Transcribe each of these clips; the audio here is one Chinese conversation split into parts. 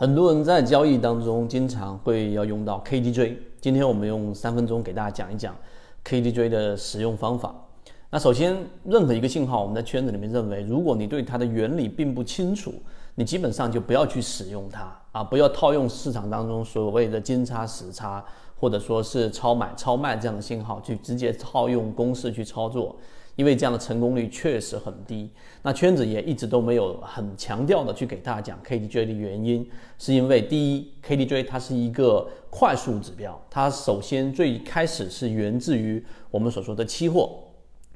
很多人在交易当中经常会要用到 KDJ，今天我们用三分钟给大家讲一讲 KDJ 的使用方法。那首先，任何一个信号，我们在圈子里面认为，如果你对它的原理并不清楚，你基本上就不要去使用它啊，不要套用市场当中所谓的金叉、死叉，或者说是超买、超卖这样的信号去直接套用公式去操作。因为这样的成功率确实很低，那圈子也一直都没有很强调的去给大家讲 KDJ 的原因，是因为第一，KDJ 它是一个快速指标，它首先最开始是源自于我们所说的期货，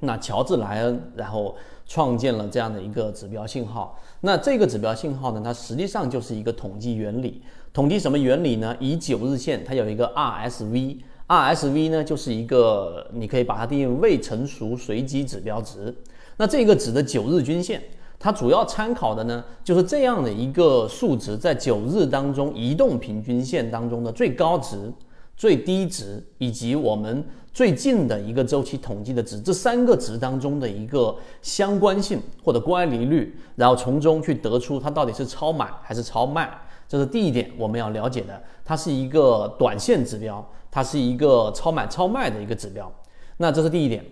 那乔治莱恩然后创建了这样的一个指标信号，那这个指标信号呢，它实际上就是一个统计原理，统计什么原理呢？以九日线，它有一个 RSV。RSV 呢，就是一个你可以把它定义为未成熟随机指标值。那这个指的九日均线，它主要参考的呢，就是这样的一个数值，在九日当中移动平均线当中的最高值、最低值，以及我们最近的一个周期统计的值，这三个值当中的一个相关性或者乖离率，然后从中去得出它到底是超买还是超卖。这是第一点我们要了解的，它是一个短线指标。它是一个超买超卖的一个指标，那这是第一点。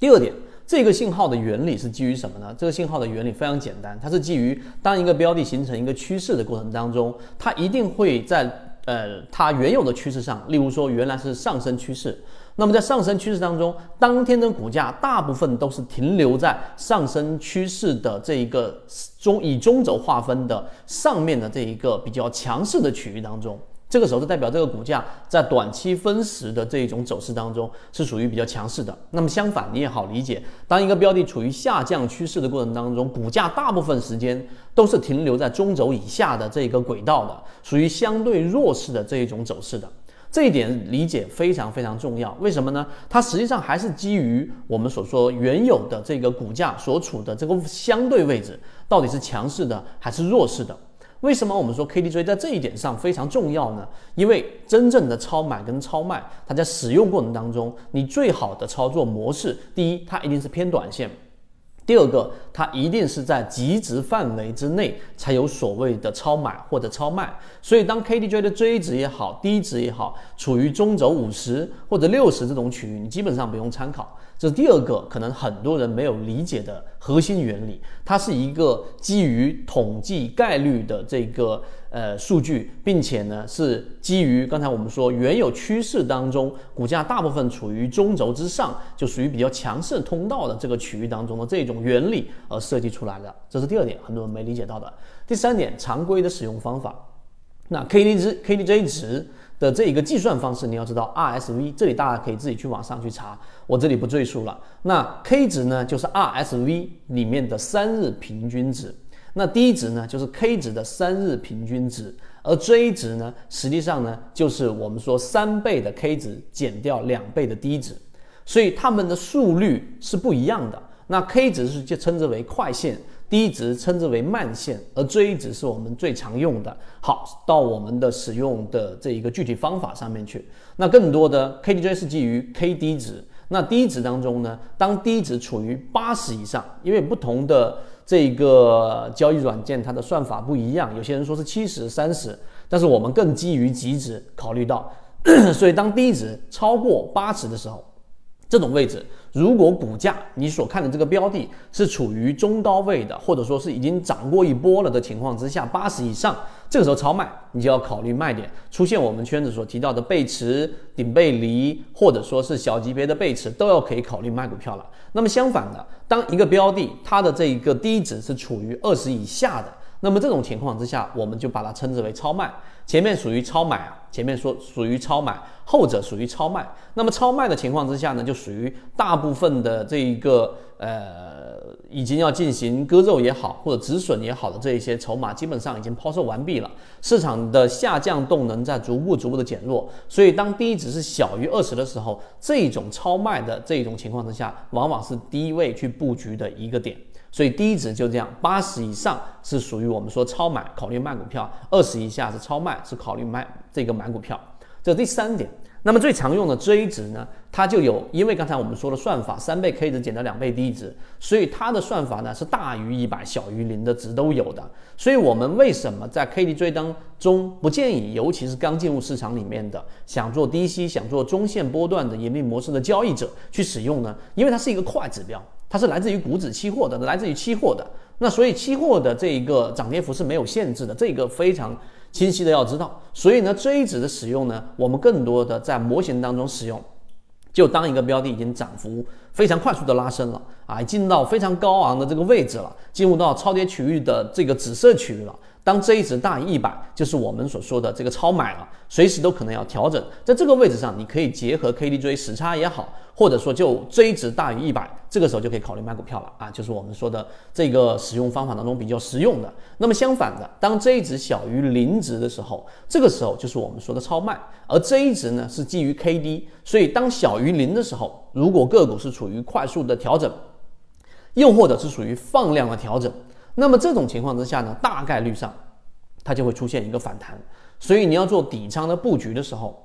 第二点，这个信号的原理是基于什么呢？这个信号的原理非常简单，它是基于当一个标的形成一个趋势的过程当中，它一定会在呃它原有的趋势上，例如说原来是上升趋势，那么在上升趋势当中，当天的股价大部分都是停留在上升趋势的这一个中以中轴划分的上面的这一个比较强势的区域当中。这个时候就代表这个股价在短期分时的这一种走势当中是属于比较强势的。那么相反，你也好理解，当一个标的处于下降趋势的过程当中，股价大部分时间都是停留在中轴以下的这个轨道的，属于相对弱势的这一种走势的。这一点理解非常非常重要。为什么呢？它实际上还是基于我们所说原有的这个股价所处的这个相对位置，到底是强势的还是弱势的。为什么我们说 KDJ 在这一点上非常重要呢？因为真正的超买跟超卖，它在使用过程当中，你最好的操作模式，第一，它一定是偏短线。第二个，它一定是在极值范围之内才有所谓的超买或者超卖。所以，当 KDJ 的追值也好，低值也好，处于中轴五十或者六十这种区域，你基本上不用参考。这是第二个，可能很多人没有理解的核心原理。它是一个基于统计概率的这个呃数据，并且呢是基于刚才我们说原有趋势当中，股价大部分处于中轴之上，就属于比较强势通道的这个区域当中的这种。原理而设计出来的，这是第二点，很多人没理解到的。第三点，常规的使用方法。那 K D 值 K D J 值的这一个计算方式，你要知道 R S V，这里大家可以自己去网上去查，我这里不赘述了。那 K 值呢，就是 R S V 里面的三日平均值。那 D 值呢，就是 K 值的三日平均值。而 J 值呢，实际上呢，就是我们说三倍的 K 值减掉两倍的 D 值，所以它们的速率是不一样的。那 K 值是就称之为快线低值称之为慢线，而追值是我们最常用的。好，到我们的使用的这一个具体方法上面去。那更多的 KDJ 是基于 KD 值。那低值当中呢，当低值处于八十以上，因为不同的这个交易软件它的算法不一样，有些人说是七十三十，但是我们更基于极值考虑到，所以当低值超过八十的时候。这种位置，如果股价你所看的这个标的是处于中高位的，或者说是已经涨过一波了的情况之下，八十以上，这个时候超卖，你就要考虑卖点。出现我们圈子所提到的背驰、顶背离，或者说是小级别的背驰，都要可以考虑卖股票了。那么相反的，当一个标的它的这一个低值是处于二十以下的。那么这种情况之下，我们就把它称之为超卖。前面属于超买啊，前面说属于超买，后者属于超卖。那么超卖的情况之下呢，就属于大部分的这一个呃，已经要进行割肉也好，或者止损也好的这一些筹码，基本上已经抛售完毕了。市场的下降动能在逐步逐步的减弱，所以当低值是小于二十的时候，这种超卖的这种情况之下，往往是低位去布局的一个点。所以低值就这样，八十以上是属于我们说超买，考虑卖股票；二十以下是超卖，是考虑卖这个买股票。这第三点。那么最常用的 J 值呢，它就有，因为刚才我们说的算法，三倍 K 值减掉两倍 D 值，所以它的算法呢是大于一百、小于零的值都有的。所以我们为什么在 KDJ 当中不建议，尤其是刚进入市场里面的，想做低吸、想做中线波段的盈利模式的交易者去使用呢？因为它是一个快指标，它是来自于股指期货的，来自于期货的。那所以期货的这一个涨跌幅是没有限制的，这个非常。清晰的要知道，所以呢锥子的使用呢，我们更多的在模型当中使用，就当一个标的已经涨幅非常快速的拉升了啊，进到非常高昂的这个位置了，进入到超跌区域的这个紫色区域了。当 J 值大于一百，就是我们所说的这个超买了，随时都可能要调整。在这个位置上，你可以结合 KDJ 时差也好，或者说就 J 值大于一百，这个时候就可以考虑买股票了啊，就是我们说的这个使用方法当中比较实用的。那么相反的，当 J 值小于零值的时候，这个时候就是我们说的超卖。而 J 值呢是基于 KD，所以当小于零的时候，如果个股是处于快速的调整，又或者是属于放量的调整。那么这种情况之下呢，大概率上它就会出现一个反弹，所以你要做底仓的布局的时候，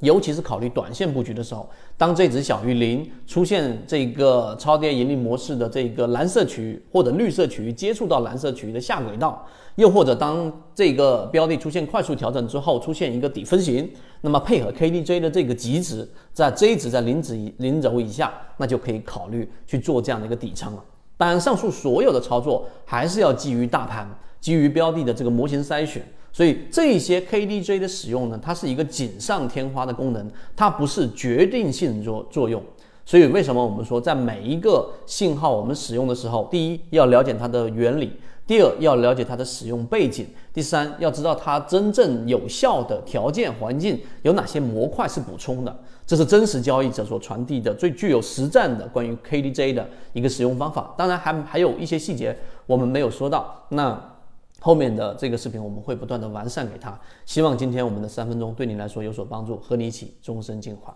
尤其是考虑短线布局的时候，当这只小于零，出现这个超跌盈利模式的这个蓝色区域或者绿色区域接触到蓝色区域的下轨道，又或者当这个标的出现快速调整之后，出现一个底分型，那么配合 KDJ 的这个极值在 J 值在零值以零轴以下，那就可以考虑去做这样的一个底仓了。当然，上述所有的操作还是要基于大盘、基于标的的这个模型筛选。所以，这些 KDJ 的使用呢，它是一个锦上添花的功能，它不是决定性作作用。所以，为什么我们说在每一个信号我们使用的时候，第一要了解它的原理。第二，要了解它的使用背景；第三，要知道它真正有效的条件环境有哪些模块是补充的。这是真实交易者所传递的最具有实战的关于 KDJ 的一个使用方法。当然，还还有一些细节我们没有说到。那后面的这个视频我们会不断的完善给他。希望今天我们的三分钟对你来说有所帮助，和你一起终身进化。